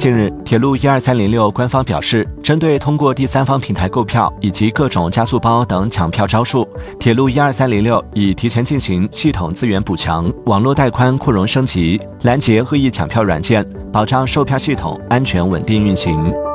近日铁路一二三零六官方表示针对通过第三方平台购票以及各种加速包等抢票招数铁路一二三零六已提前进行系统资源补强网络带宽扩容升级拦截恶意抢票软件保障售票系统安全稳定运行。